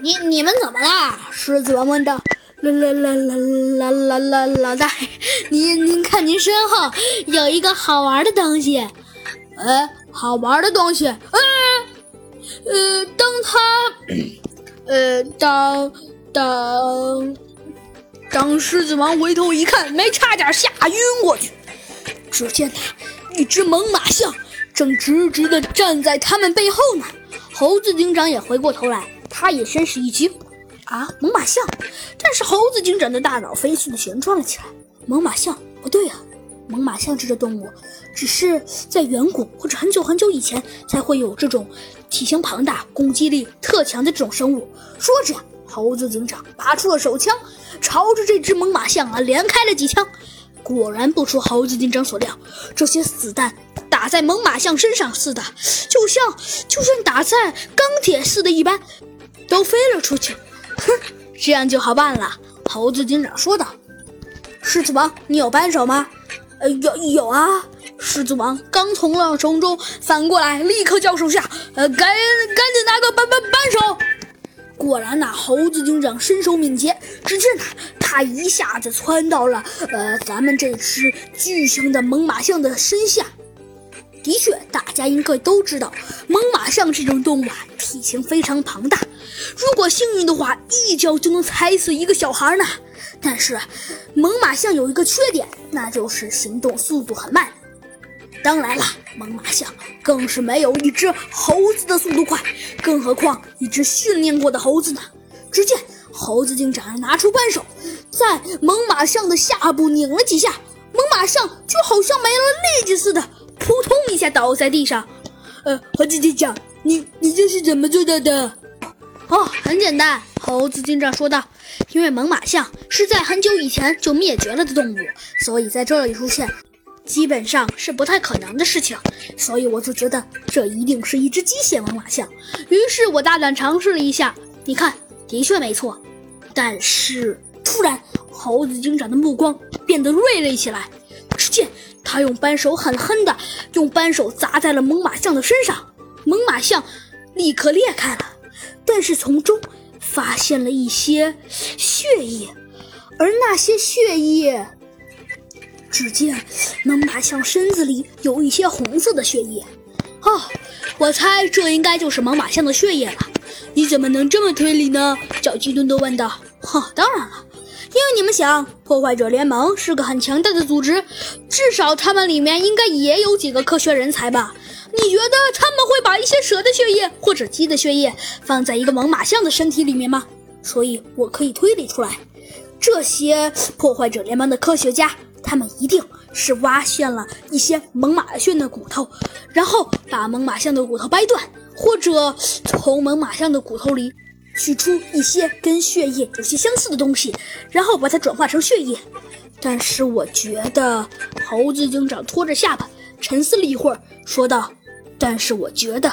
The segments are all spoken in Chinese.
你你们怎么了？狮子王问道。啦啦啦啦啦啦啦！老大，您您看，您身后有一个好玩的东西。呃，好玩的东西。呃，呃，当他，呃，当当当狮子王回头一看，没差点吓晕过去。只见他一只猛犸象正直直地站在他们背后呢。猴子警长也回过头来，他也先是一惊。啊，猛犸象！但是猴子警长的大脑飞速的旋转了起来。猛犸象不对啊，猛犸象这个动物，只是在远古或者很久很久以前才会有这种体型庞大、攻击力特强的这种生物。说着，猴子警长拔出了手枪，朝着这只猛犸象啊连开了几枪。果然不出猴子警长所料，这些子弹打在猛犸象身上似的，就像就像打在钢铁似的一般，都飞了出去。哼，这样就好办了。猴子警长说道：“狮子王，你有扳手吗？”“呃，有有啊。”狮子王刚从浪丛中翻过来，立刻叫手下：“呃，赶赶紧拿个扳扳扳手！”果然呐，猴子警长身手敏捷，只见他他一下子窜到了呃咱们这只巨型的猛犸象的身下。的确，大家应该都知道，猛犸象这种动物啊，体型非常庞大。如果幸运的话，一脚就能踩死一个小孩呢。但是，猛犸象有一个缺点，那就是行动速度很慢。当然了，猛犸象更是没有一只猴子的速度快，更何况一只训练过的猴子呢？只见猴子警长拿出扳手，在猛犸象的下部拧了几下，猛犸象就好像没了力气似的，扑通一下倒在地上。呃，猴子警长，你你这是怎么做到的？哦，很简单，猴子警长说道。因为猛犸象是在很久以前就灭绝了的动物，所以在这里出现，基本上是不太可能的事情。所以我就觉得这一定是一只机械猛犸象。于是我大胆尝试了一下，你看，的确没错。但是突然，猴子警长的目光变得锐利起来。只见他用扳手狠狠地用扳手砸在了猛犸象的身上，猛犸象立刻裂开了。但是从中发现了一些血液，而那些血液，只见猛犸象身子里有一些红色的血液。哦，我猜这应该就是猛犸象的血液了。你怎么能这么推理呢？小鸡墩墩问道。哈，当然了，因为你们想，破坏者联盟是个很强大的组织，至少他们里面应该也有几个科学人才吧。你觉得他们会把一些蛇的血液或者鸡的血液放在一个猛犸象的身体里面吗？所以我可以推理出来，这些破坏者联盟的科学家，他们一定是挖现了一些猛犸象的骨头，然后把猛犸象的骨头掰断，或者从猛犸象的骨头里取出一些跟血液有些相似的东西，然后把它转化成血液。但是我觉得，猴子警长拖着下巴沉思了一会儿，说道。但是我觉得，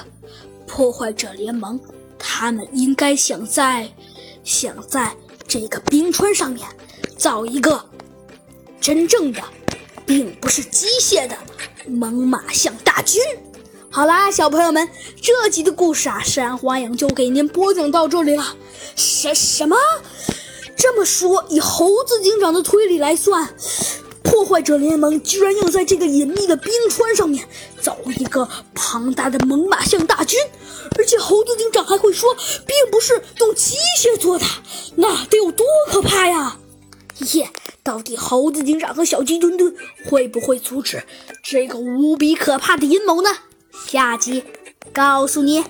破坏者联盟他们应该想在想在这个冰川上面造一个真正的，并不是机械的猛犸象大军。好啦，小朋友们，这集的故事啊，山花影就给您播讲到这里了。什什么？这么说，以猴子警长的推理来算？破坏者联盟居然要在这个隐秘的冰川上面造一个庞大的猛犸象大军，而且猴子警长还会说，并不是用机械做的，那得有多可怕呀！耶，到底猴子警长和小鸡墩墩会不会阻止这个无比可怕的阴谋呢？下集告诉你。